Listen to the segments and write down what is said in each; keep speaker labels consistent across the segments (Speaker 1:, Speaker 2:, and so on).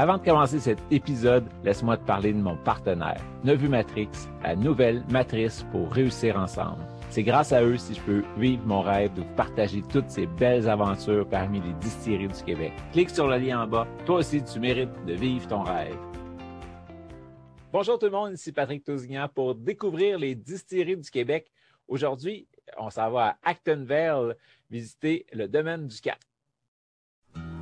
Speaker 1: Avant de commencer cet épisode, laisse-moi te parler de mon partenaire, Nevu Matrix, la nouvelle matrice pour réussir ensemble. C'est grâce à eux si je peux vivre mon rêve de vous partager toutes ces belles aventures parmi les distilleries du Québec. Clique sur le lien en bas. Toi aussi, tu mérites de vivre ton rêve. Bonjour tout le monde, ici Patrick Tousignan pour découvrir les distilleries du Québec. Aujourd'hui, on s'en va à Actonville visiter le domaine du Cap.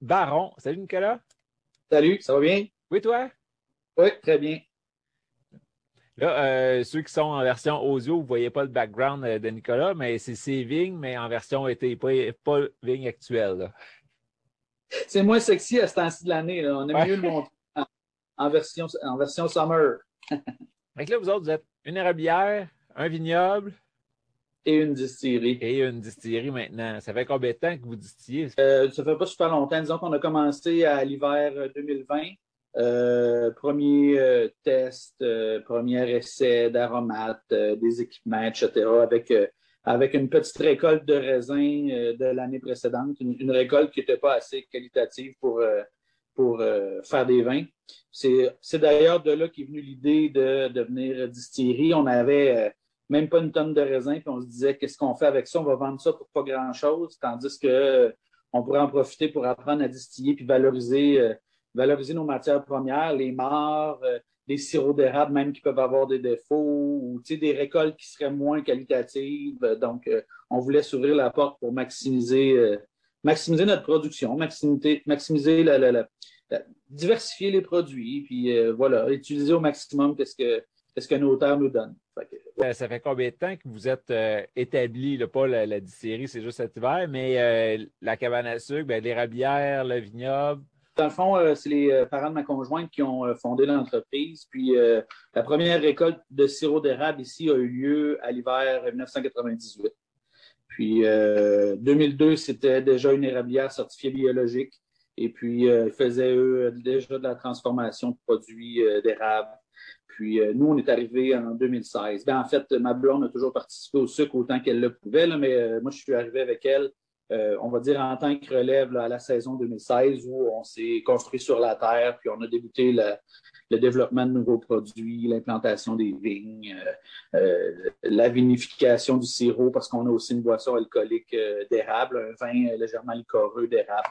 Speaker 1: Baron. Salut Nicolas.
Speaker 2: Salut, ça va bien?
Speaker 1: Oui, toi?
Speaker 2: Oui, très bien.
Speaker 1: Là, euh, ceux qui sont en version audio, vous ne voyez pas le background euh, de Nicolas, mais c'est vignes, mais en version été, pas, pas vigne actuelle.
Speaker 2: C'est moins sexy à ce temps-ci de l'année. On aime mieux le montrer en, version, en version summer.
Speaker 1: Donc là, vous autres, vous êtes une érablière, un vignoble.
Speaker 2: Et une distillerie.
Speaker 1: Et une distillerie maintenant. Ça fait combien de temps que vous distillez?
Speaker 2: Euh, ça fait pas super longtemps. Disons qu'on a commencé à l'hiver 2020. Euh, premier euh, test, euh, premier essai d'aromates, euh, des équipements, etc., avec, avec une petite récolte de raisins de l'année précédente, une, une, récolte qui n'était pas assez qualitative pour, pour faire des vins. C'est d'ailleurs de là qu'est venue l'idée de devenir distillerie. On avait même pas une tonne de raisins, puis on se disait qu'est-ce qu'on fait avec ça? On va vendre ça pour pas grand-chose, tandis que on pourrait en profiter pour apprendre à distiller puis valoriser valoriser nos matières premières, les morts, euh, les sirops d'érable même qui peuvent avoir des défauts, ou des récoltes qui seraient moins qualitatives. Donc, euh, on voulait s'ouvrir la porte pour maximiser, euh, maximiser notre production, maximiser, maximiser la, la, la, diversifier les produits, puis voilà, utiliser au maximum qu'est-ce que qu'est-ce que nos terres nous donnent.
Speaker 1: Fait ça fait combien de temps que vous êtes établi, pas la, distillerie, c'est juste cet hiver, mais la cabane à sucre, ben, l'érablière, le vignoble,
Speaker 2: dans le fond, euh, c'est les euh, parents de ma conjointe qui ont euh, fondé l'entreprise. Puis la première récolte de sirop d'érable ici a eu lieu à l'hiver 1998. Puis 2002, c'était déjà une érablière certifiée biologique. Et puis, ils faisaient, eux, déjà de la transformation de produits d'érable. Puis, nous, on est arrivé en 2016. Ben, en fait, ma blonde a toujours participé au sucre autant qu'elle le pouvait, mais moi, je suis arrivé avec elle euh, on va dire en tant que relève à la saison 2016 où on s'est construit sur la terre, puis on a débuté le développement de nouveaux produits, l'implantation des vignes, euh, euh, la vinification du sirop, parce qu'on a aussi une boisson alcoolique d'érable, un vin légèrement liquoreux d'érable.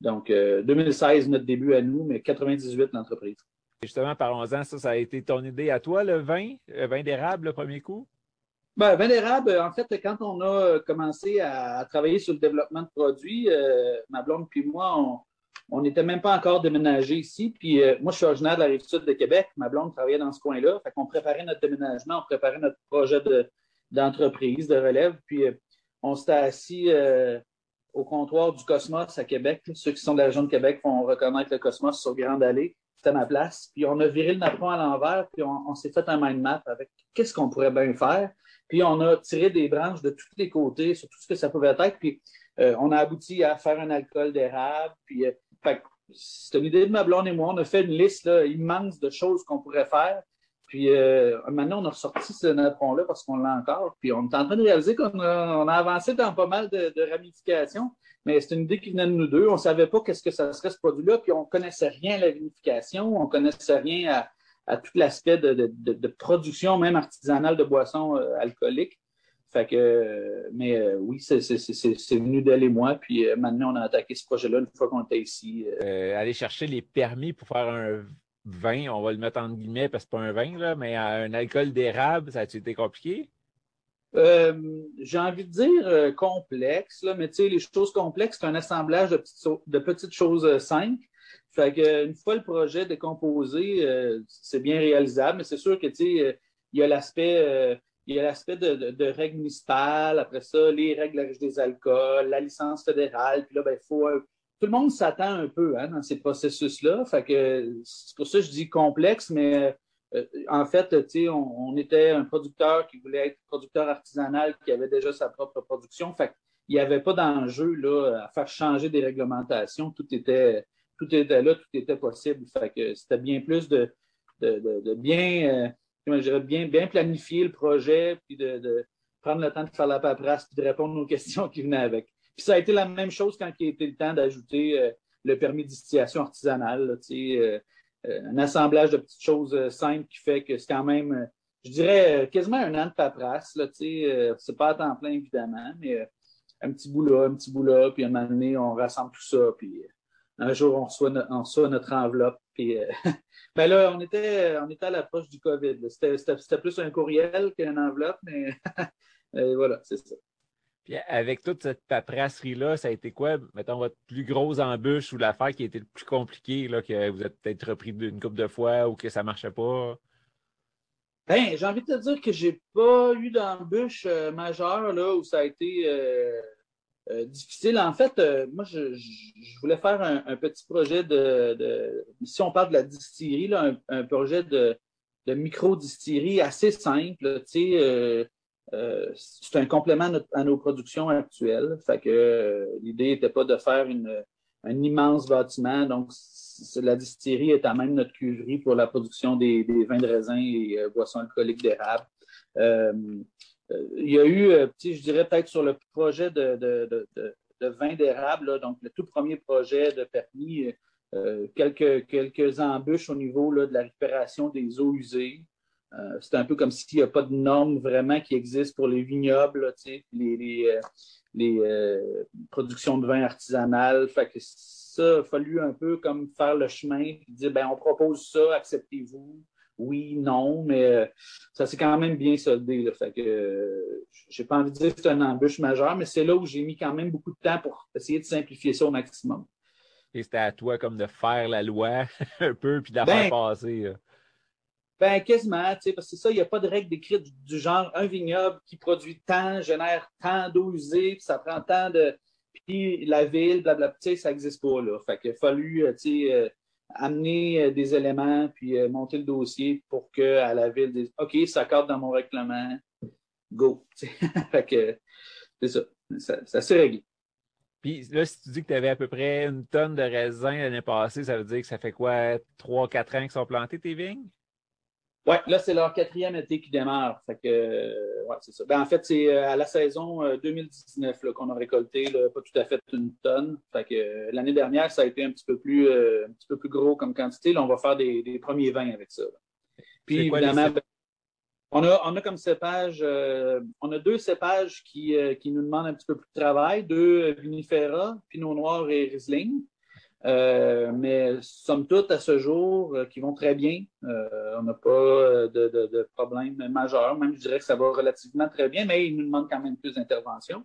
Speaker 2: Donc, 2016, notre début à nous, mais 98, l'entreprise.
Speaker 1: Justement, parlons-en, ça, ça a été ton idée à toi, le vin, le vin d'érable, le premier coup?
Speaker 2: Ben, vin d'érable, en fait, quand on a commencé à, travailler sur le développement de produits, euh, ma blonde puis moi, on n'était même pas encore déménagé ici. Puis euh, moi, je suis originaire de la rive sud de Québec. Ma blonde travaillait dans ce coin-là. Fait qu'on préparait notre déménagement, on préparait notre projet d'entreprise, de, relève. Puis euh, on s'était assis au comptoir du Cosmos à Québec. Ceux qui sont de la région de Québec vont reconnaître le Cosmos sur Grande Allée. C'était ma place. Puis on a viré le napron à l'envers, puis on, s'est fait un mind map avec qu'est-ce qu'on pourrait bien faire. Puis on a tiré des branches de tous les côtés sur tout ce que ça pouvait être. Puis euh, on a abouti à faire un alcool d'érable. Puis euh, c'est une idée de ma blonde et moi. On a fait une liste immense de choses qu'on pourrait faire. Puis euh, maintenant, on a ressorti ce napron-là parce qu'on l'a encore. Puis on est en train de réaliser qu'on a, avancé dans pas mal de, ramifications. Mais c'est une idée qui venait de nous deux. On ne savait pas qu'est-ce que ça serait ce produit-là. Puis on connaissait rien à la vinification. On connaissait rien à, à tout l'aspect de, de, production, même artisanale de boissons euh, alcooliques. Fait que, mais oui, c'est venu d'elle et moi. Puis maintenant, on a attaqué ce projet-là une fois qu'on était ici.
Speaker 1: aller chercher les permis pour faire un vin, on va le mettre en guillemets parce que c'est pas un vin, là, mais un alcool d'érable, ça a-tu été compliqué?
Speaker 2: J'ai envie de dire complexe, là, mais tu sais, les choses complexes, c'est un assemblage de petites, choses simples. Fait que, une fois le projet décomposé, euh, c'est bien réalisable, mais c'est sûr que euh, il y a l'aspect euh, il y a l'aspect de, règles municipales, après ça, les règles des alcools, la licence fédérale, puis là, ben, faut. Tout le monde s'attend un peu hein, dans ces processus-là. Fait que c'est pour ça que je dis complexe, mais en fait, on, on était un producteur qui voulait être producteur artisanal qui avait déjà sa propre production. Fait qu'il n'y avait pas d'enjeu là, à faire changer des réglementations. Tout était tout était là, tout était possible. Fait que c'était bien plus de, de, bien, euh, bien, bien planifier le projet, puis de, prendre le temps de faire la paperasse, puis de répondre aux questions qui venaient avec. Puis ça a été la même chose quand il a été le temps d'ajouter euh, le permis distillation artisanale, euh, un assemblage de petites choses simples qui fait que c'est quand même, je dirais, quasiment un an de paperasse. C'est pas à temps plein, évidemment, mais un petit bout là, un petit bout là, puis à un moment donné, on rassemble tout ça, puis un jour, on reçoit, notre, enveloppe. Puis, euh, ben là, on était, on était à l'approche du COVID. C'était plus un courriel qu'une enveloppe, mais voilà, c'est ça.
Speaker 1: Puis avec toute cette paperasserie-là, ça a été quoi, mettons, votre plus grosse embûche ou l'affaire qui a été le plus compliquée, là, que vous êtes peut-être repris une couple de fois ou que ça ne marchait pas?
Speaker 2: Ben, j'ai envie de te dire que j'ai pas eu d'embûche euh, majeure là, où ça a été euh, euh, difficile. En fait, moi, je, voulais faire un, petit projet de, si on parle de la distillerie, là, un, projet de, micro-distillerie assez simple. Tu sais, euh, c'est un complément à, nos productions actuelles. Que l'idée n'était pas de faire une, un immense bâtiment. Donc, la distillerie est à même notre cuverie pour la production des, vins de raisin et boissons alcooliques d'érable il y a eu, euh, je dirais peut-être sur le projet de, vin d'érable, donc le tout premier projet de permis, euh, quelques embûches au niveau de la récupération des eaux usées. Euh, c'est un peu comme s'il n'y a pas de normes vraiment qui existent pour les vignobles, les, les, productions de vin artisanales. Fait que ça a fallu un peu comme faire le chemin et dire ben, on propose ça, acceptez-vous? Oui, non, mais euh, ça s'est quand même bien soldé. Là, fait que euh, j'ai pas envie de dire que c'est une embûche majeure, mais c'est là où j'ai mis quand même beaucoup de temps pour essayer de simplifier ça au maximum.
Speaker 1: Et c'était à toi comme de faire la loi un peu puis de la faire ben, passer.
Speaker 2: Ben, quasiment, parce que ça, il n'y a pas de règle décrite du, genre un vignoble qui produit tant, génère tant d'eau usée, puis ça prend tant de. Puis la ville, blablabla, ça n'existe pas, là. Fait qu'il a fallu, euh, tu sais, amener euh, des éléments puis euh, monter le dossier pour que à la ville dise OK, ça cadre dans mon règlement, go. fait que c'est ça. Ça, s'est réglé.
Speaker 1: Puis là, si tu dis que tu avais à peu près une tonne de raisins l'année passée, ça veut dire que ça fait quoi, trois, quatre ans qu'ils sont plantés tes vignes?
Speaker 2: Oui, là, c'est leur quatrième été qui démarre. Fait que, euh, ouais, c'est ça. Ben, en fait, c'est euh, à la saison 2019 euh, qu'on a récolté pas tout à fait une tonne. Fait que l'année dernière, ça a été un petit peu plus, un petit peu plus gros comme quantité. Là, on va faire des, premiers vins avec ça. Puis évidemment, ben, on a, on a comme cépage, on a deux cépages qui, qui nous demandent un petit peu plus de travail, deux vinifera, Pinot Noir et Riesling. Euh, mais somme toute, à ce jour, euh, qui vont très bien. Euh, on n'a pas de, problème majeur. Même, je dirais que ça va relativement très bien, mais il nous demande quand même plus d'interventions.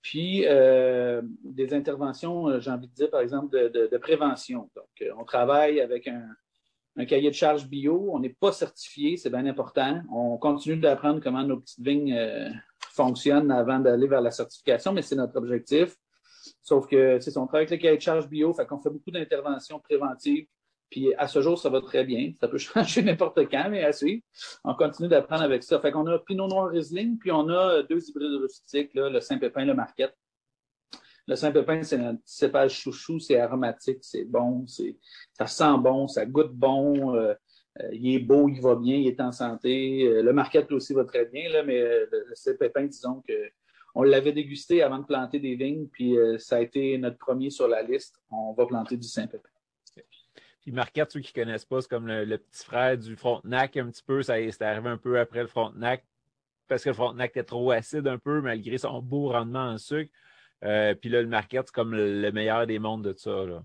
Speaker 2: Puis, des interventions, j'ai envie de dire, par exemple, de, prévention. Donc, on travaille avec un cahier de charge bio. On n'est pas certifié, c'est bien important. On continue d'apprendre comment nos petites vignes fonctionnent avant d'aller vers la certification, mais c'est notre objectif. Sauf que, c'est on travaille avec le cahier de charge bio, fait qu'on fait beaucoup d'interventions préventives. Puis à ce jour, ça va très bien. Ça peut changer n'importe quand, mais à suivre. On continue d'apprendre avec ça. Fait qu'on a Pinot Noir Riesling, puis on a deux hybrides rustiques, là, le Saint-Pépin, le Marquette. Le Saint-Pépin, c'est un cépage chouchou, c'est aromatique, c'est bon, c'est, ça sent bon, ça goûte bon, euh, euh, il est beau, il va bien, il est en santé. Euh, le Marquette aussi va très bien, là, mais le Saint-Pépin, disons que on l'avait dégusté avant de planter des vignes, puis euh, ça a été notre premier sur la liste. On va planter du Saint-Pépin.
Speaker 1: Puis Marquette, ceux qui ne connaissent pas, c'est comme le, petit frère du Frontenac un petit peu. Ça c'est arrivé un peu après le Frontenac. parce que le Frontenac était trop acide un peu, malgré son beau rendement en sucre. Euh, puis là, le Marquette, c'est comme le, meilleur des mondes de ça. Là.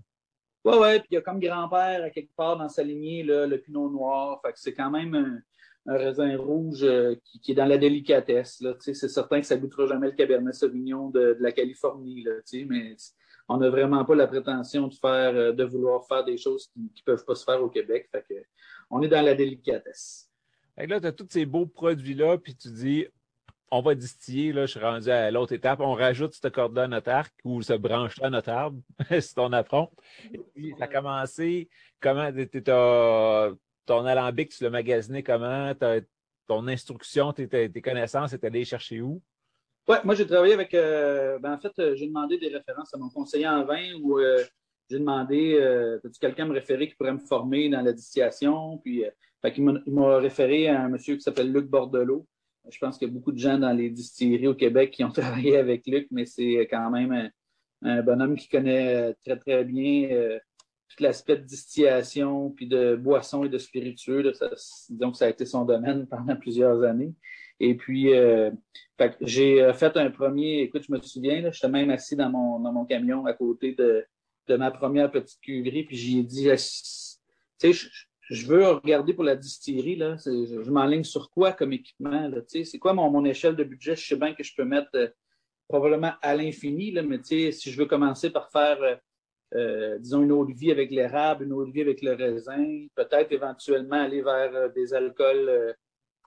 Speaker 2: Ouais, ouais, puis il y a comme grand-père à quelque part dans sa lignée, là, le Pinot Noir. Fait que c'est quand même un, raisin rouge euh, qui, est dans la délicatesse. Là, c'est certain que ça ne goûtera jamais le Cabernet Sauvignon de, la Californie, là, mais on n'a vraiment pas la prétention de faire, euh, de vouloir faire des choses qui ne peuvent pas se faire au Québec. Fait que, on est dans la délicatesse.
Speaker 1: Fait là, tu as tous ces beaux produits-là, puis tu dis, on va distiller, là, je suis rendu à l'autre étape, on rajoute cette corde-là à notre arc ou ce branche-là à notre arbre, c'est ton affront. Et puis, ça a commencé, comment, ton alambic, tu l'as magasiné comment, ton instruction, tes, connaissances, tu allé chercher où?
Speaker 2: Oui, moi, j'ai travaillé avec, euh, ben, en fait, euh, j'ai demandé des références à mon conseiller en vin ou euh, j'ai demandé, as-tu quelqu'un me référer qui pourrait me former dans la distillation? Puis, il m'a référé à un monsieur qui s'appelle Luc Bordelot. Je pense qu'il y a beaucoup de gens dans les distilleries au Québec qui ont travaillé avec Luc, mais c'est quand même un, bonhomme qui connaît très, très bien tout l'aspect de distillation, puis de boissons et de spiritueux. donc, ça a été son domaine pendant plusieurs années. Et puis, euh, j'ai euh, fait un premier, écoute, je me souviens, j'étais même assis dans mon, dans mon camion à côté de, de ma première petite cuverie, puis j'y ai dit, tu sais, je, veux regarder pour la distillerie, là, je, je m'enligne sur quoi comme équipement, là, tu sais, c'est quoi mon, mon échelle de budget? Je sais bien que je peux mettre euh, probablement à l'infini, là, mais tu sais, si je veux commencer par faire, disons, une de vie avec l'érable, une de vie avec le raisin, peut-être éventuellement aller vers des alcools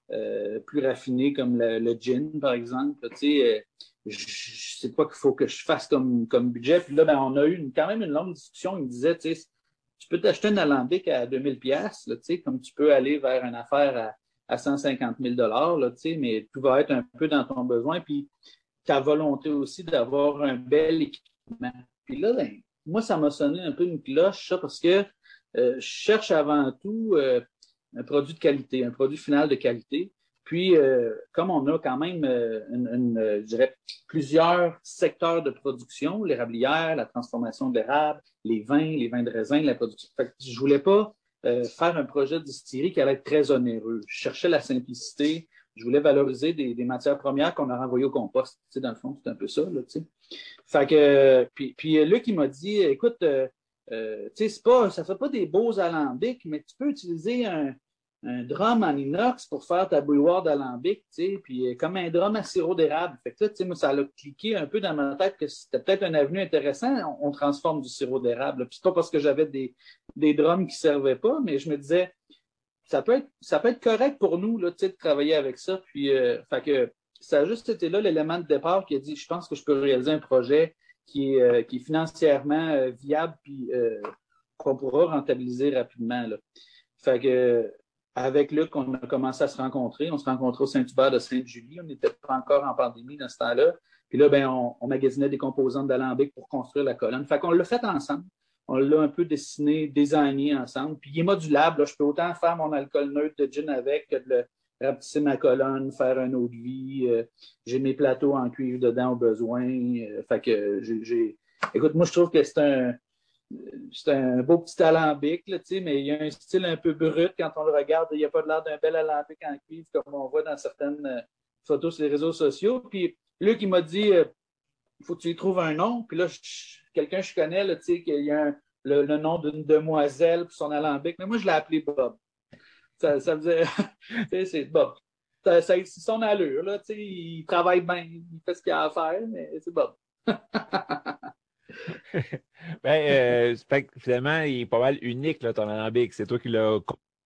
Speaker 2: euh, plus raffiné comme le, gin, par exemple. Tu sais, euh, sais pas qu'il faut que je fasse comme, budget. Puis là, ben, on a eu quand même une longue discussion. Il me disait, tu peux t'acheter un alambic à 2000 pièces, tu sais, comme tu peux aller vers une affaire à, à 150 000 là, tu sais, mais tout va être un peu dans ton besoin. Puis ta volonté aussi d'avoir un bel équipement. Puis là, ben, moi, ça m'a sonné un peu une cloche, ça, parce que euh, je cherche avant tout un produit de qualité, un produit final de qualité. Puis, euh, comme on a quand même, euh, une, euh, je dirais, plusieurs secteurs de production, l'érablière, la transformation de l'érable, les vins, les vins de raisin, la production. Fait que je voulais pas faire un projet de distillerie qui allait être très onéreux. Je cherchais la simplicité. Je voulais valoriser des, matières premières qu'on a renvoyées au compost. Tu sais, dans le fond, c'est un peu ça, là, tu sais. Fait que, puis, puis Luc, il m'a dit, écoute, euh, sais, pas, ça fait pas des beaux alambics, mais tu peux utiliser un, un drum en inox pour faire ta bouilloire d'alambic, puis euh, comme un drum à sirop d'érable. Fait que moi, ça a cliqué un peu dans ma tête que c'était peut-être un avenue intéressant. On, transforme du sirop d'érable. Puis c'est pas parce que j'avais des, des drums qui servaient pas, mais je me disais, ça peut être, ça peut être correct pour nous, là, de travailler avec ça. Puis, euh, fait que ça a juste été là l'élément de départ qui a dit, je pense que je peux réaliser un projet qui est, euh, financièrement euh, viable puis euh, qu'on pourra rentabiliser rapidement. Là. Fait avec Luc, on a commencé à se rencontrer. On se rencontrait au Saint-Hubert de Sainte-Julie. On n'était pas encore en pandémie dans ce temps-là. Puis là, ben, on, magasinait des composantes d'alambic pour construire la colonne. Fait qu'on l'a fait ensemble. On l'a un peu dessiné, designé ensemble. Puis il est modulable. Je peux autant faire mon alcool neutre de gin avec que de le rapetisser ma colonne, faire un eau de vie. Euh, j'ai mes plateaux en cuivre dedans au besoin. Euh, fait que j'ai. Écoute, moi, je trouve que c'est un. C'est un beau petit alambic, là, mais il y a un style un peu brut quand on le regarde. Il n'y a pas l'air d'un bel alambic en cuivre comme on voit dans certaines euh, photos sur les réseaux sociaux. Puis Luc, il m'a dit il faut que tu y trouves un nom. Puis là, quelqu'un que je connais, là, qu'il y a le, le, nom d'une demoiselle pour son alambic. Mais moi, je l'ai appelé Bob ça, ça faisait. c'est bon. Ça, ça, c'est son allure, là. Il travaille bien, il fait ce qu'il a à faire, mais c'est bon.
Speaker 1: ben, euh, finalement, il est pas mal unique, là, ton alambic. C'est toi qui l'as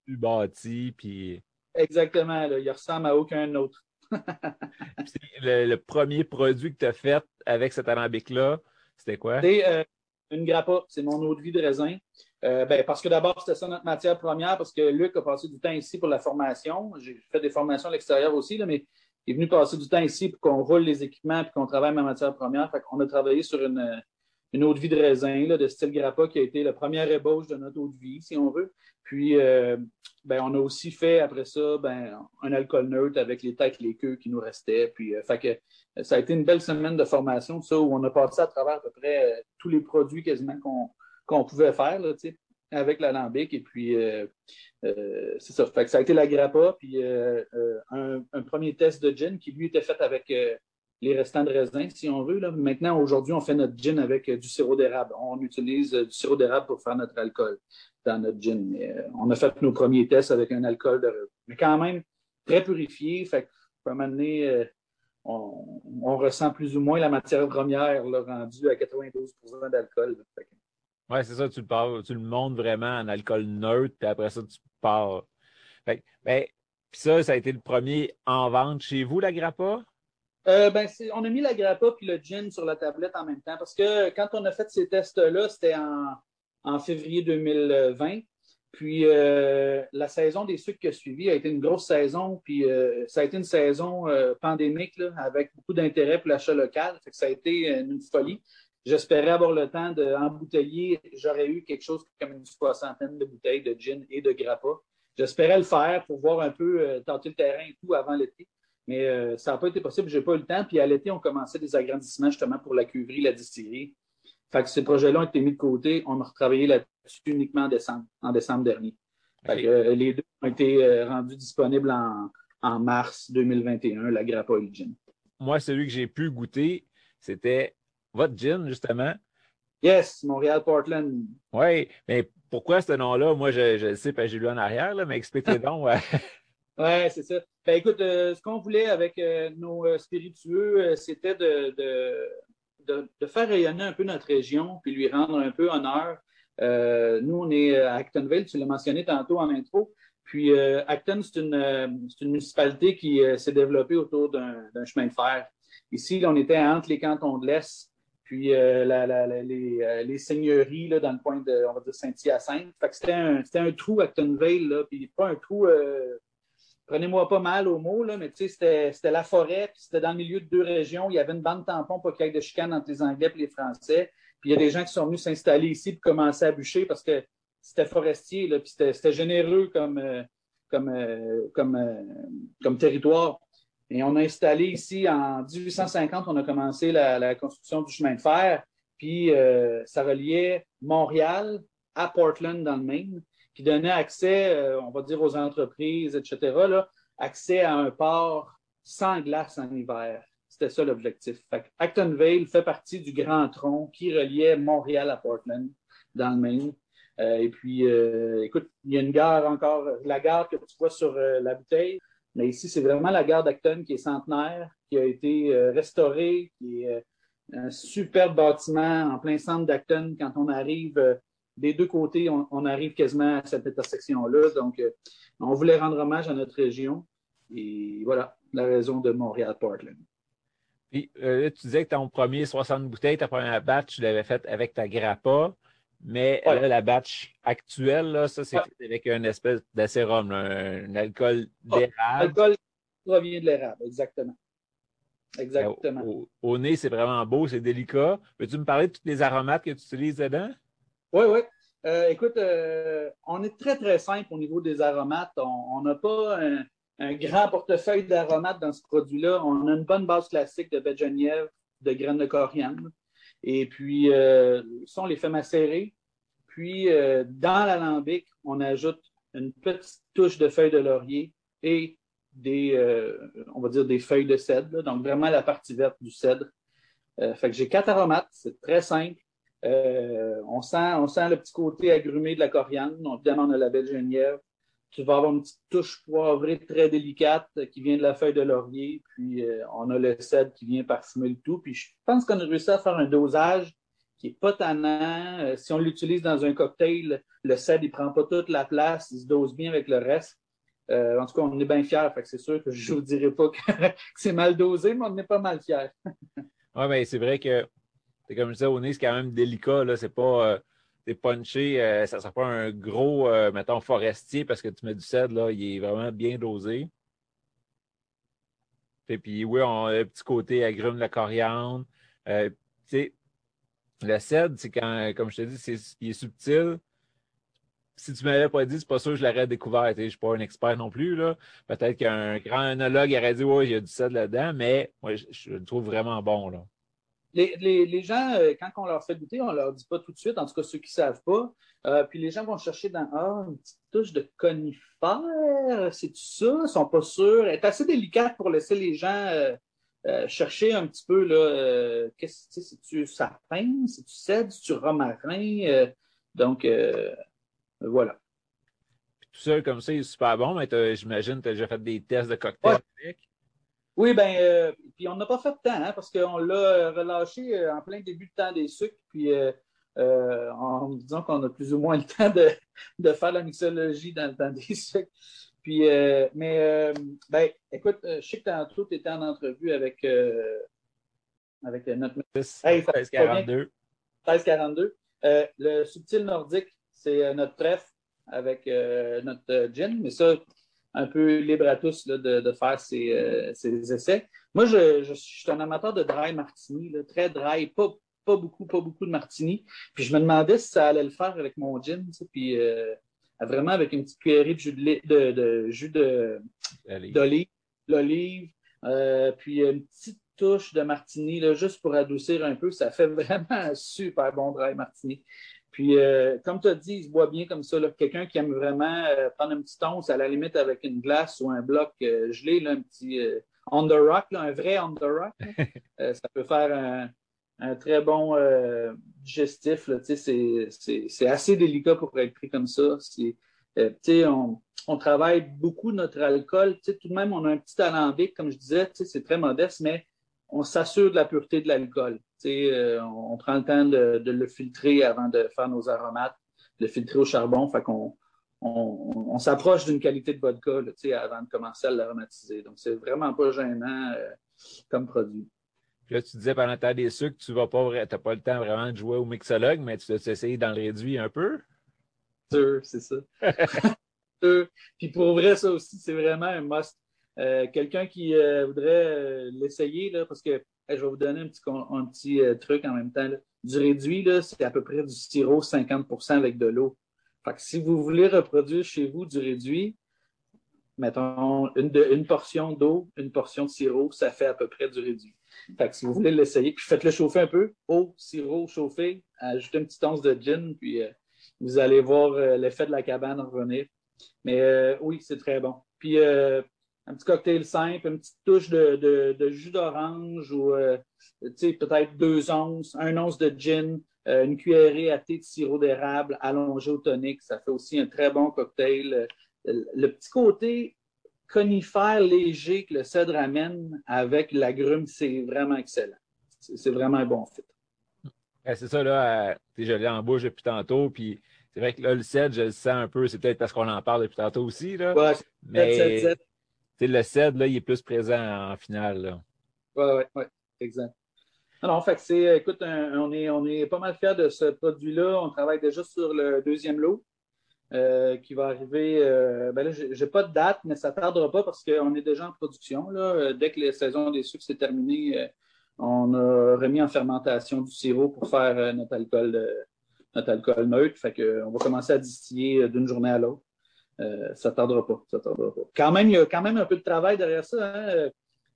Speaker 1: bâti, puis.
Speaker 2: Exactement, là, il ressemble à aucun autre.
Speaker 1: le, le, premier produit que tu as fait avec cet alambic-là, c'était quoi?
Speaker 2: Euh, une grappa, c'est mon eau de vie de raisin. Euh, ben, parce que d'abord, c'était ça notre matière première, parce que Luc a passé du temps ici pour la formation. J'ai fait des formations à l'extérieur aussi, là, mais il est venu passer du temps ici pour qu'on roule les équipements et qu'on travaille ma matière première. Fait qu'on a travaillé sur une, une eau de vie de raisin là, de style grappa qui a été la première ébauche de notre eau de vie, si on veut. Puis, euh, ben, on a aussi fait après ça ben, un alcool neutre avec les têtes les queues qui nous restaient. Puis, euh, que ça a été une belle semaine de formation, ça, où on a passé à travers à peu près tous les produits quasiment qu'on pouvait faire. Là, avec l'alambic. Et puis, euh, euh, c'est ça. Fait que ça a été la grappa, puis euh, un, premier test de gin qui, lui, était fait avec les restants de raisin, si on veut. Là. Maintenant, aujourd'hui, on fait notre gin avec du sirop d'érable. On utilise du sirop d'érable pour faire notre alcool dans notre gin. Mais, on a fait nos premiers tests avec un alcool de... Mais quand même, très purifié. Fait que, un moment donné, on, ressent plus ou moins la matière première rendue à 92% d'alcool.
Speaker 1: Oui, c'est ça, tu le, tu le montes vraiment en alcool neutre, puis après ça, tu pars. Fait, ben, puis ça, ça a été le premier en vente chez vous, la grappa?
Speaker 2: Euh, ben, on a mis la grappa puis le gin sur la tablette en même temps parce que quand on a fait ces tests-là, c'était en, février 2020. Puis euh, la saison des sucres qui a suivi a été une grosse saison, puis euh, ça a été une saison pandémique là, avec beaucoup d'intérêt pour l'achat local. Fait que ça a été une folie. J'espérais avoir le temps d'embouteiller. J'aurais eu quelque chose comme une soixantaine de bouteilles de gin et de grappa. J'espérais le faire pour voir un peu tenter le terrain et tout avant l'été. Mais ça n'a pas été possible, j'ai pas eu le temps. Puis à l'été, on commençait des agrandissements justement pour la cuverie, la distillerie. Fait que ces projets-là ont été mis de côté. On a retravaillé là-dessus uniquement en décembre, en décembre dernier. Euh, les deux ont été euh, rendus disponibles en, mars 2021, la Grappa et le gin.
Speaker 1: Moi, celui que j'ai pu goûter, c'était votre gin, justement.
Speaker 2: Yes, Montréal Portland.
Speaker 1: Oui, mais pourquoi ce nom-là? Moi, je, je le sais, j'ai lu en arrière, là, mais expliquez donc.
Speaker 2: Oui, c'est ça. Ben, écoute, euh, ce qu'on voulait avec nos spiritueux, c'était de, de, faire rayonner un peu notre région, puis lui rendre un peu honneur. Euh, nous, on est à Actonville, tu l'as mentionné tantôt en intro. Puis euh, Acton, c'est une, euh, une, municipalité qui s'est développée autour d'un chemin de fer. Ici, on était entre les cantons de l'Est, puis les, les, seigneuries là, dans le coin de, on va dire, Saint-Hyacinthe. Fait c'était un, un, trou Actonville, là, puis pas un trou prenez-moi pas mal au mot, là, mais tu sais, c'était la forêt, puis c'était dans le milieu de deux régions. Il y avait une bande tampon pour qu'il y ait de chicane entre les Anglais et les Français. Puis il y a des gens qui sont venus s'installer ici pour commencer à bûcher parce que c'était forestier, là, puis c'était généreux comme, euh, comme, euh, euh, comme territoire. Et on a installé ici en 1850, on a commencé la, la construction du chemin de fer, puis ça reliait Montréal à Portland dans le Maine qui donnait accès, euh, on va dire, aux entreprises, etc., là, accès à un port sans glace en hiver. C'était ça l'objectif. Actonville fait partie du grand tronc qui reliait Montréal à Portland, dans le Maine. Euh, et puis, euh, écoute, il y a une gare encore, la gare que tu vois sur la bouteille, mais ici, c'est vraiment la gare d'Acton qui est centenaire, qui a été restaurée, qui est un superbe bâtiment en plein centre d'Acton. Quand on arrive des deux côtés, on, arrive quasiment à cette intersection-là. Donc, euh, on voulait rendre hommage à notre région. Et voilà, la raison de Montréal-Portland.
Speaker 1: Puis, euh, tu disais que ton premier 60 bouteilles, ta première batch, tu l'avais faite avec ta grappa. Mais la batch actuelle, là, ça, c'est avec une espèce d'acérum, un, alcool d'érable.
Speaker 2: L'alcool provient de l'érable, exactement. Exactement.
Speaker 1: Au, au, nez, c'est vraiment beau, c'est délicat. Peux-tu me parler de tous les aromates que tu utilises dedans?
Speaker 2: Oui, oui. Euh, écoute, euh, on est très, très simple au niveau des aromates. On n'a pas un, grand portefeuille d'aromates dans ce produit-là. On a une bonne base classique de baie de de graines de coriandre. Et puis, euh, ça, on les fait macérer. Puis, dans l'alambic, on ajoute une petite touche de feuilles de laurier et des, on va dire, des feuilles de cèdre. donc, vraiment la partie verte du cèdre. fait que j'ai quatre aromates. C'est très simple. Euh, on, sent, on sent le petit côté agrumé de la coriandre. Donc, évidemment, on a la belle genièvre. Tu vas avoir une petite touche poivrée très délicate qui vient de la feuille de laurier. Puis, euh, on a le cèdre qui vient parfumer le tout. Puis, je pense qu'on a réussi à faire un dosage qui n'est pas tannant. Euh, si on l'utilise dans un cocktail, le cèdre, il prend pas toute la place. Il se dose bien avec le reste. en tout cas, on est bien fiers. c'est sûr que je ne vous dirai pas que, c'est mal dosé, mais on est pas mal fiers.
Speaker 1: oui, mais c'est vrai que comme je disais, au nez, c'est quand même délicat. Là. C'est pas. Euh, punché, euh, ça ne sera pas un gros, euh, mettons, forestier parce que tu mets du cèdre, là, il est vraiment bien dosé. Et puis, oui, on a un petit côté agrume la coriandre. sais, le cèdre, c'est quand, comme je te dis, il est subtil. Si tu ne m'avais pas dit, c'est pas sûr que je l'aurais découvert. Je ne suis pas un expert non plus. Peut-être qu'un grand œnologue aurait dit, oui, il y a du cèdre là-dedans, mais moi, je, je, le trouve vraiment bon. Là.
Speaker 2: Les, les, les, gens, euh, quand on leur fait goûter, on ne leur dit pas tout de suite, en tout cas ceux qui ne savent pas. Euh, puis les gens vont chercher dans Ah, une petite touche de conifère, c'est ça? Ils ne sont pas sûrs. Elle est assez délicate pour laisser les gens euh, chercher un petit peu là, qu'est-ce que c'est-tu sapin, c'est-tu cèdre, c'est-tu romarin? donc voilà.
Speaker 1: tout ça comme ça, il est super bon, mais j'imagine que tu as déjà fait des tests de cocktail avec.
Speaker 2: Oui, ben, euh, puis on n'a pas fait de temps, hein, parce qu'on l'a relâché euh, en plein début de temps des sucres, puis euh, en disant qu'on a plus ou moins le temps de, de, faire la mixologie dans le temps des sucres. Puis, mais, ben, écoute, je sais que tantôt, tu étais en entrevue avec, avec notre.
Speaker 1: 1642.
Speaker 2: 1642. le subtil nordique, c'est notre trèfle avec notre gin, mais ça, un peu libre à tous là, de, de, faire ses, euh, ses, essais. Moi, je, je, suis un amateur de dry martini, là, très dry, pas, pas beaucoup, pas beaucoup de martini. Puis je me demandais si ça allait le faire avec mon gin, tu sais, puis euh, vraiment avec une petite cuillerée de jus de, de, de jus d'olive, l'olive, euh, puis une petite touche de martini, là, juste pour adoucir un peu. Ça fait vraiment un super bon dry martini. Puis, euh, comme tu as dit, il se boit bien comme ça. Quelqu'un qui aime vraiment euh, prendre un petit once, à la limite avec une glace ou un bloc euh, gelé, là, un petit on the rock, un vrai on the rock, ça peut faire un, un très bon digestif. C'est assez délicat pour être pris comme ça. On, on, travaille beaucoup notre alcool. Tout de même, on a un petit alambic, comme je disais, c'est très modeste, mais on s'assure de la pureté de l'alcool. Euh, on, prend le temps de, le filtrer avant de faire nos aromates, de le filtrer au charbon. Fait qu'on on, s'approche d'une qualité de vodka avant de commencer à l'aromatiser. Donc, c'est vraiment pas gênant euh, comme produit.
Speaker 1: Puis là, tu disais pendant ta des sucres, tu vas pas, n'as pas le temps vraiment de jouer au mixologue, mais tu vas essayer d'en réduire un peu?
Speaker 2: Sûr, c'est ça. Puis pour vrai, ça aussi, c'est vraiment un must. Euh, quelqu'un qui voudrait l'essayer, parce que je vais vous donner un petit, euh, truc en même temps. Du réduit, c'est à peu près du sirop 50% avec de l'eau. Fait que si vous voulez reproduire chez vous du réduit, mettons une, portion d'eau, une portion de sirop, ça fait à peu près du réduit. Fait que si vous voulez l'essayer, puis faites-le chauffer un peu, eau, sirop, chauffer, ajoutez une petite once de gin, puis euh, vous allez voir euh, l'effet de la cabane revenir. Mais oui, c'est très bon. Puis un petit cocktail simple, une petite touche de, de, jus d'orange ou euh, peut-être deux onces, un once de gin, euh, une cuillerée à thé de sirop d'érable allongé au tonic. Ça fait aussi un très bon cocktail. Euh, le, petit côté conifère léger que le cèdre amène avec l'agrume, c'est vraiment excellent. C'est vraiment un bon fit.
Speaker 1: c'est ça, là, je l'ai en bouche depuis tantôt, puis c'est vrai que là, le cèdre, je le sens un peu, c'est peut-être parce qu'on en parle depuis tantôt aussi, là.
Speaker 2: Ouais, mais
Speaker 1: le CED, là, il est plus présent en finale.
Speaker 2: Oui, oui, oui, exact. Alors, c'est, écoute, on, est, on est pas mal fiers de ce produit-là. On travaille déjà sur le deuxième lot euh, qui va arriver. Euh, ben là, je n'ai pas de date, mais ça tardera pas parce qu'on est déjà en production. Là. Dès que la saison des sucres est terminée, euh, on a remis en fermentation du sirop pour faire notre alcool, notre alcool neutre. On va commencer à distiller d'une journée à l'autre. Euh, ça ne tardera pas. Ça tardera pas. Quand même, il y a quand même un peu de travail derrière ça. Hein. Euh,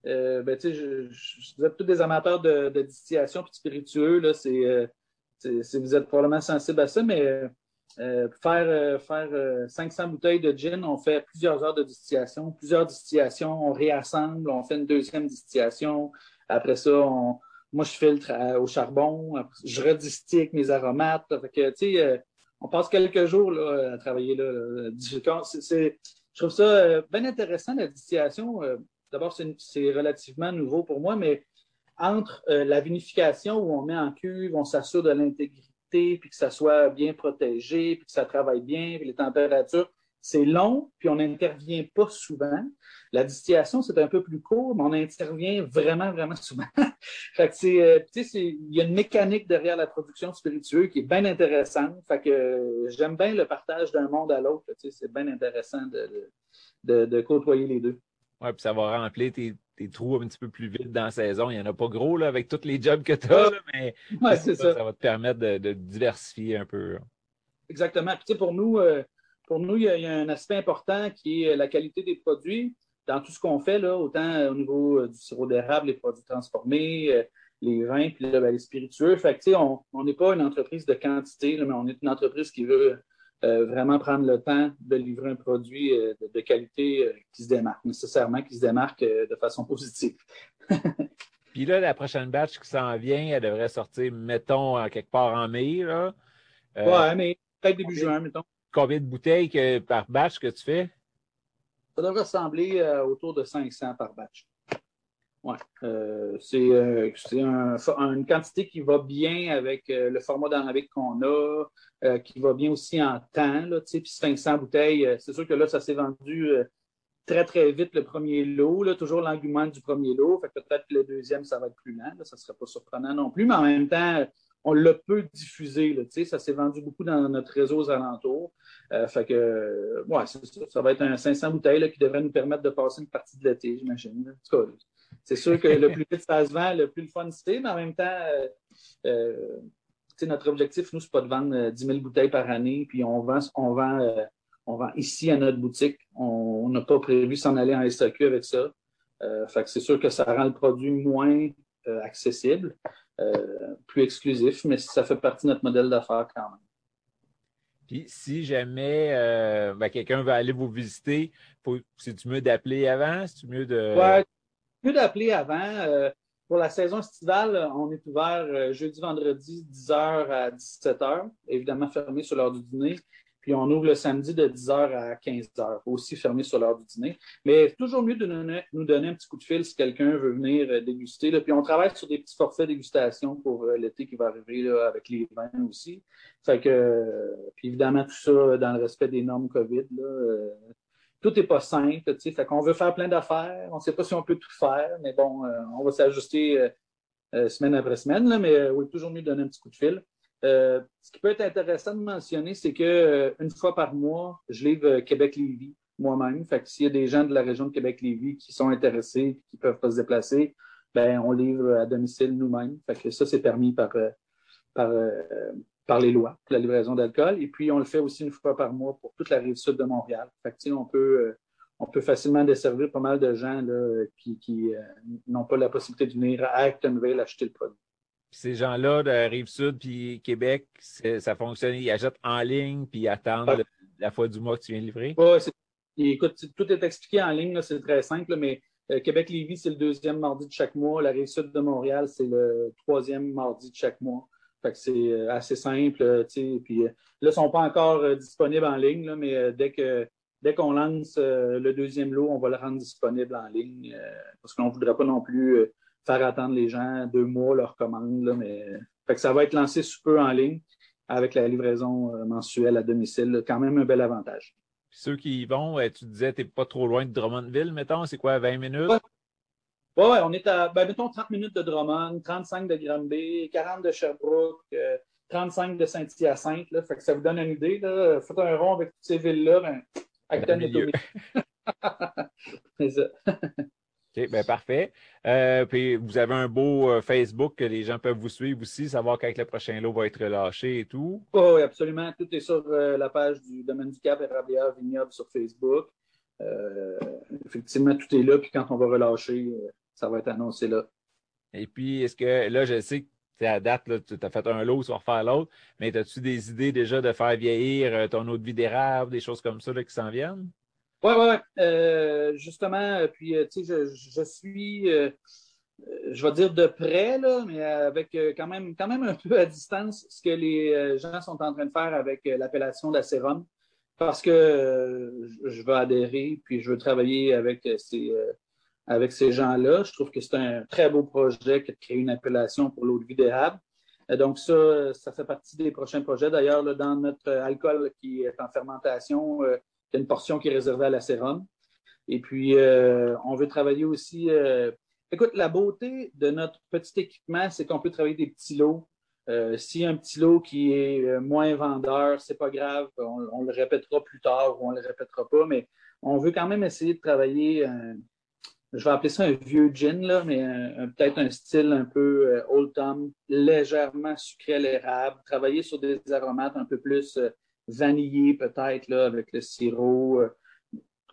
Speaker 2: euh, ben, je, je, vous êtes tous des amateurs de, distillation et spiritueux. Là, c'est, vous êtes probablement sensible à ça, mais faire, faire 500 bouteilles de gin, on fait plusieurs heures de distillation. Plusieurs distillations, on réassemble, on fait une deuxième distillation. Après ça, moi, je filtre au charbon. je redistille avec mes aromates. On passe quelques jours là, à travailler là. je trouve ça euh, bien intéressant, la distillation. Euh, d'abord, c'est relativement nouveau pour moi, mais entre euh, la vinification où on met en cuve, on s'assure de l'intégrité, puis que ça soit bien protégé, puis que ça travaille bien, puis les températures, c'est long, puis on n'intervient pas souvent. La distillation, c'est un peu plus court, mais on intervient vraiment, vraiment souvent. fait que c'est, euh, il y a une mécanique derrière la production spiritueuse qui est bien intéressante. Fait que euh, j'aime bien le partage d'un monde à l'autre. C'est bien intéressant de, de, de, côtoyer les deux.
Speaker 1: Oui, puis ça va remplir tes, tes, trous un petit peu plus vite dans la saison. Il n'y en a pas gros là, avec tous les jobs que tu as, mais
Speaker 2: ça,
Speaker 1: ça. va te permettre de, diversifier un peu.
Speaker 2: Exactement. Puis, pour nous, euh, pour nous, il y, a, un aspect important qui est la qualité des produits dans tout ce qu'on fait, là, autant au niveau euh, du sirop d'érable, les produits transformés, les vins, puis là, ben, les spiritueux. Fait que, on n'est pas une entreprise de quantité, mais on est une entreprise qui veut euh, vraiment prendre le temps de livrer un produit euh, de, qualité euh, qui se démarque, nécessairement qui se démarque de façon positive.
Speaker 1: Puis là, la prochaine batch qui s'en vient, elle devrait sortir, mettons, quelque part en mai. Là.
Speaker 2: ouais, mais peut-être début juin, mettons.
Speaker 1: Combien de bouteilles par batch que tu fais?
Speaker 2: Ça devrait ressembler autour de 500 par batch. Oui. Euh, c'est euh, une quantité qui va bien avec euh, le format d'analytique qu'on a, qui va bien aussi en temps. Là, puis 500 bouteilles, c'est sûr que là, ça s'est vendu très, très vite le premier lot. Là, toujours l'engouement du premier lot. Peut-être que le deuxième, ça va être plus lent. ça ne serait pas surprenant non plus. Mais en même temps, on l'a peu diffusé. Ça s'est vendu beaucoup dans notre réseau aux alentours. fait que, ouais, ça. ça. va être un 500 bouteilles là, qui devrait nous permettre de passer une partie de l'été, j'imagine. C'est sûr que le plus vite ça se vend, le plus le fun c'est, mais en même temps, euh, euh notre objectif, nous, c'est pas de vendre 10 euh, 000 bouteilles par année, puis on vend, vend, euh, on vend ici à notre boutique. On n'a pas prévu s'en aller en SAQ avec ça. fait que c'est sûr que ça rend le produit moins accessible, plus exclusif, mais ça fait partie de notre modèle d'affaires quand même.
Speaker 1: Puis si jamais ben, quelqu'un veut aller vous visiter, c'est-tu mieux d'appeler avant? C'est-tu mieux de
Speaker 2: mieux d'appeler avant. Euh, pour la saison estivale, on est ouvert euh, jeudi, vendredi, 10h à 17h, évidemment fermé sur l'heure du dîner. Puis on ouvre le samedi de 10h à 15h, aussi fermé sur l'heure du dîner. Mais toujours mieux de nous donner un petit coup de fil si quelqu'un veut venir euh, déguster. Puis on travaille sur des petits forfaits dégustation pour l'été qui va arriver avec les vins aussi. Fait que, puis évidemment, tout ça dans le respect des normes COVID. Tout n'est pas simple. Tu sais, fait qu'on veut faire plein d'affaires. On ne sait pas si on peut tout faire, mais bon, euh, on va s'ajuster euh, euh, semaine après semaine, mais oui, toujours mieux donner un petit coup de fil. Ce qui peut être intéressant de mentionner, c'est qu'une fois par mois, je livre Québec-Lévis moi-même. Fait que s'il y a des gens de la région de Québec-Lévis qui sont intéressés, qui peuvent pas se déplacer, ben on livre à domicile nous-mêmes. Fait que ça, c'est permis par, par, les lois la livraison d'alcool. Et puis, on le fait aussi une fois par mois pour toute la rive sud de Montréal. Fait on peut, euh, on peut facilement desservir pas mal de gens là, qui, qui euh, n'ont pas la possibilité de venir à Actonville acheter le produit.
Speaker 1: Ces gens-là de rive sud puis Québec, ça fonctionne, ils achètent en ligne puis ils attendent la fois du mois que tu viens de livrer?
Speaker 2: Oui, écoute, tout est expliqué en ligne, c'est très simple, mais euh, Québec-Lévis, c'est le deuxième mardi de chaque mois. La rive sud de Montréal, c'est le troisième mardi de chaque mois c'est euh, assez simple. Euh, puis, euh, là, ils ne sont pas encore disponibles en ligne, mais dès que dès qu'on lance le deuxième lot, on va le rendre disponible en ligne parce qu'on ne voudrait pas non plus faire attendre les gens deux mois leur commande. Là, mais ça va être lancé sous peu en ligne avec la livraison mensuelle à domicile. Quand même un bel avantage.
Speaker 1: ceux qui y vont, tu disais, tu n'es pas trop loin de Drummondville, mettons, c'est quoi, 20 minutes?
Speaker 2: Oui, ouais, on est à, ben, mettons, 30 minutes de Drummond, 35 de Granby, 40 de Sherbrooke, 35 euh, de Saint-Hyacinthe. Là, fait que ça vous donne une idée. Là. Faites un rond avec toutes ces villes-là. Ben, Acton est au
Speaker 1: C'est ça. OK, ben parfait. Euh, puis vous avez un beau euh, Facebook que les gens peuvent vous suivre aussi, savoir quand le prochain lot va être relâché et tout.
Speaker 2: oui, absolument. Tout est sur la page du domaine du Cap Rabia Vignoble sur Facebook. effectivement, tout est là. Puis quand on va relâcher, ça va être annoncé là.
Speaker 1: Et puis, est-ce que là, je sais que à date, là, tu as fait un lot, tu vas refaire l'autre, mais as-tu des idées déjà de faire vieillir euh, ton eau de vie d'érable, des choses comme ça là, qui s'en viennent?
Speaker 2: Oui, oui, oui. justement, euh, puis, euh, tu sais, je, suis, je vais dire de près, là, mais avec quand, même, quand même un peu à distance ce que les gens sont en train de faire avec l'appellation d'acérum, parce que je veux adhérer, puis je veux travailler avec ces avec ces gens-là. Je trouve que c'est un très beau projet de créer une appellation pour l'eau de vie d'érable. Donc ça, ça fait partie des prochains projets. D'ailleurs, dans notre alcool qui est en fermentation, euh, a une portion qui est réservée à la sérum. Et puis, euh, on veut travailler aussi. Euh, écoute, la beauté de notre petit équipement, c'est qu'on peut travailler des petits lots. Y a un petit lot qui est moins vendeur, c'est pas grave. On, le répétera plus tard ou on le répétera pas, mais on veut quand même essayer de travailler je vais appeler ça un vieux gin, là, mais peut-être un style un peu euh, old time, légèrement sucré à l'érable, travailler sur des aromates un peu plus vanillés peut-être là, avec le sirop. Euh.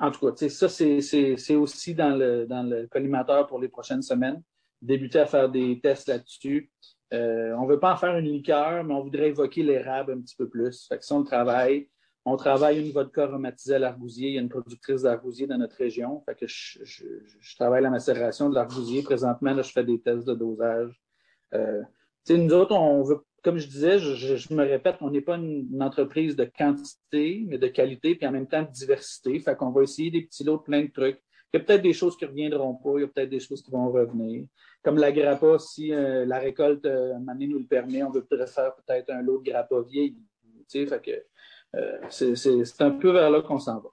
Speaker 2: En tout cas, ça, c'est aussi dans le, dans le collimateur pour les prochaines semaines. débuter à faire des tests là-dessus. Euh, on ne veut pas en faire une liqueur, mais on voudrait évoquer l'érable un petit peu plus. Fait que ça, on le travaille. On travaille une vodka aromatisée à l'argousier. Il y a une productrice d'argousier dans notre région. Fait que je, travaille la macération de l'argousier. Présentement, là, je fais des tests de dosage. Euh, nous autres, on veut, comme je disais, je, me répète, on n'est pas une, entreprise de quantité, mais de qualité, puis en même temps de diversité. Fait qu'on va essayer des petits lots plein de trucs. Il y a peut-être des choses qui ne reviendront pas, il y a peut-être des choses qui vont revenir. Comme la grappa, si euh, la récolte euh, nous le permet, on veut peut-être faire peut-être un lot de grappa vieille. Fait que euh, c'est un peu vers là qu'on s'en va.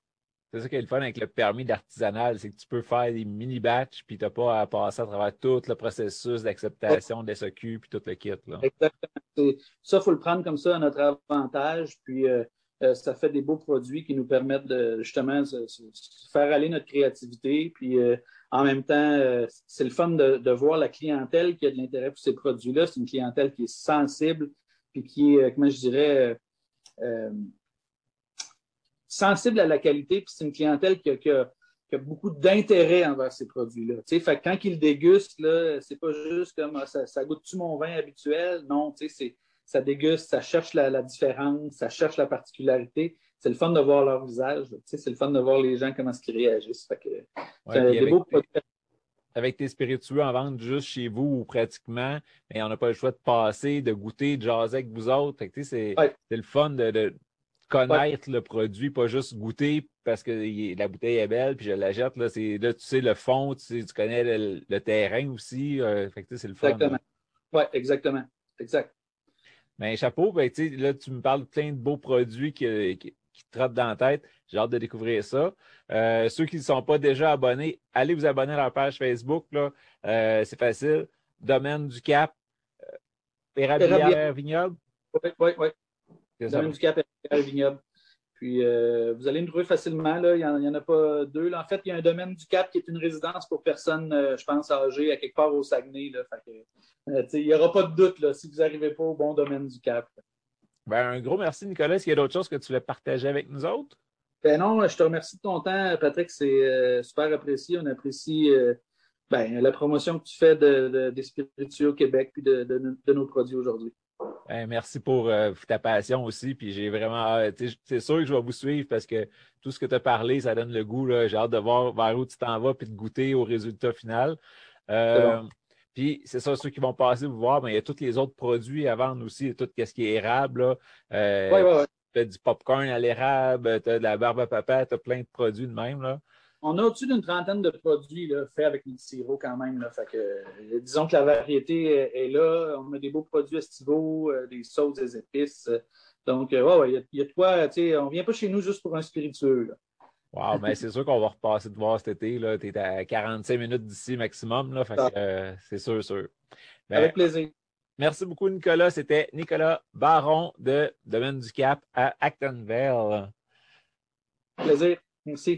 Speaker 1: C'est ça qui est le fun avec le permis d'artisanal, c'est que tu peux faire des mini-batchs, puis tu n'as pas à passer à travers tout le processus d'acceptation de SOQ, puis tout le kit. Là.
Speaker 2: Exactement. Ça, il faut le prendre comme ça à notre avantage, puis euh, euh, ça fait des beaux produits qui nous permettent de justement faire aller notre créativité, puis en même temps, c'est le fun de, de, voir la clientèle qui a de l'intérêt pour ces produits-là. C'est une clientèle qui est sensible, puis qui est, comment je dirais, sensible à la qualité, puis c'est une clientèle qui a, beaucoup d'intérêt envers ces produits-là. Fait quand ils dégustent, là, c'est pas juste comme ah, ça, goûte-tu mon vin habituel? Non, c'est, ça déguste, ça cherche la, différence, ça cherche la particularité. C'est le fun de voir leur visage. C'est le fun de voir les gens comment ils réagissent. Fait que,
Speaker 1: avec tes spiritueux en vente juste chez vous ou pratiquement, mais on n'a pas le choix de passer, de goûter, de jaser avec vous autres. C'est le fun de, connaître le produit, pas juste goûter parce que la bouteille est belle puis je la jette. Là, tu sais le fond, tu, connais le, terrain aussi. Euh, c'est le fun.
Speaker 2: Exactement. Oui, exactement. Exact.
Speaker 1: Mais chapeau, ben, là, tu me parles de plein de beaux produits qui, qui, te trottent dans la tête. J'ai hâte de découvrir ça. Euh, ceux qui ne sont pas déjà abonnés, allez vous abonner à leur page Facebook. Là. Euh, c'est facile. Domaine du Cap, Pérabière Vignoble.
Speaker 2: Oui, oui, oui. Domaine du Cap, Vignoble. Puis euh, vous allez me trouver facilement. Là. Il n'y en, a pas deux. En fait, il y a un domaine du Cap qui est une résidence pour personnes, euh, je pense, âgées, à quelque part au Saguenay. Là. Euh, il n'y aura pas de doute là, si vous n'arrivez pas au bon domaine du Cap.
Speaker 1: Ben, un gros merci, Nicolas. Est-ce qu'il y a d'autres choses que tu voulais partager avec nous autres?
Speaker 2: Ben non, je te remercie de ton temps, Patrick. C'est super apprécié. On apprécie ben, la promotion que tu fais de, des spiritueux au Québec et de nos produits aujourd'hui.
Speaker 1: Ben, merci pour euh, ta passion aussi. Puis j'ai vraiment c'est sûr que je vais vous suivre parce que tout ce que tu as parlé, ça donne le goût. J'ai hâte de voir vers où tu t'en vas puis de goûter au résultat final. Euh, puis c'est ça, ceux qui vont passer vous voir, mais il y a tous les autres produits à vendre aussi, tout ce qui est érable.
Speaker 2: Euh,
Speaker 1: tu as du popcorn à l'érable, tu as de la barbe à papa, tu as plein de produits de même. Là
Speaker 2: on a au-dessus d'une trentaine de produits là, faits avec le sirop quand même. Là, fait que, euh, disons que la variété est, là. On a des beaux produits estivaux, euh, des sauces, des épices. donc, euh, ouais, il y, a de quoi. On ne vient pas chez nous juste pour un spiritueux. Là.
Speaker 1: Wow, mais c'est sûr qu'on va repasser de voir cet été. Tu es à 45 minutes d'ici maximum. Là, fait que, c'est sûr, sûr.
Speaker 2: Ben, avec plaisir.
Speaker 1: Merci beaucoup, Nicolas. C'était Nicolas Baron de Domaine du Cap à Actonville.
Speaker 2: Plaisir. Merci.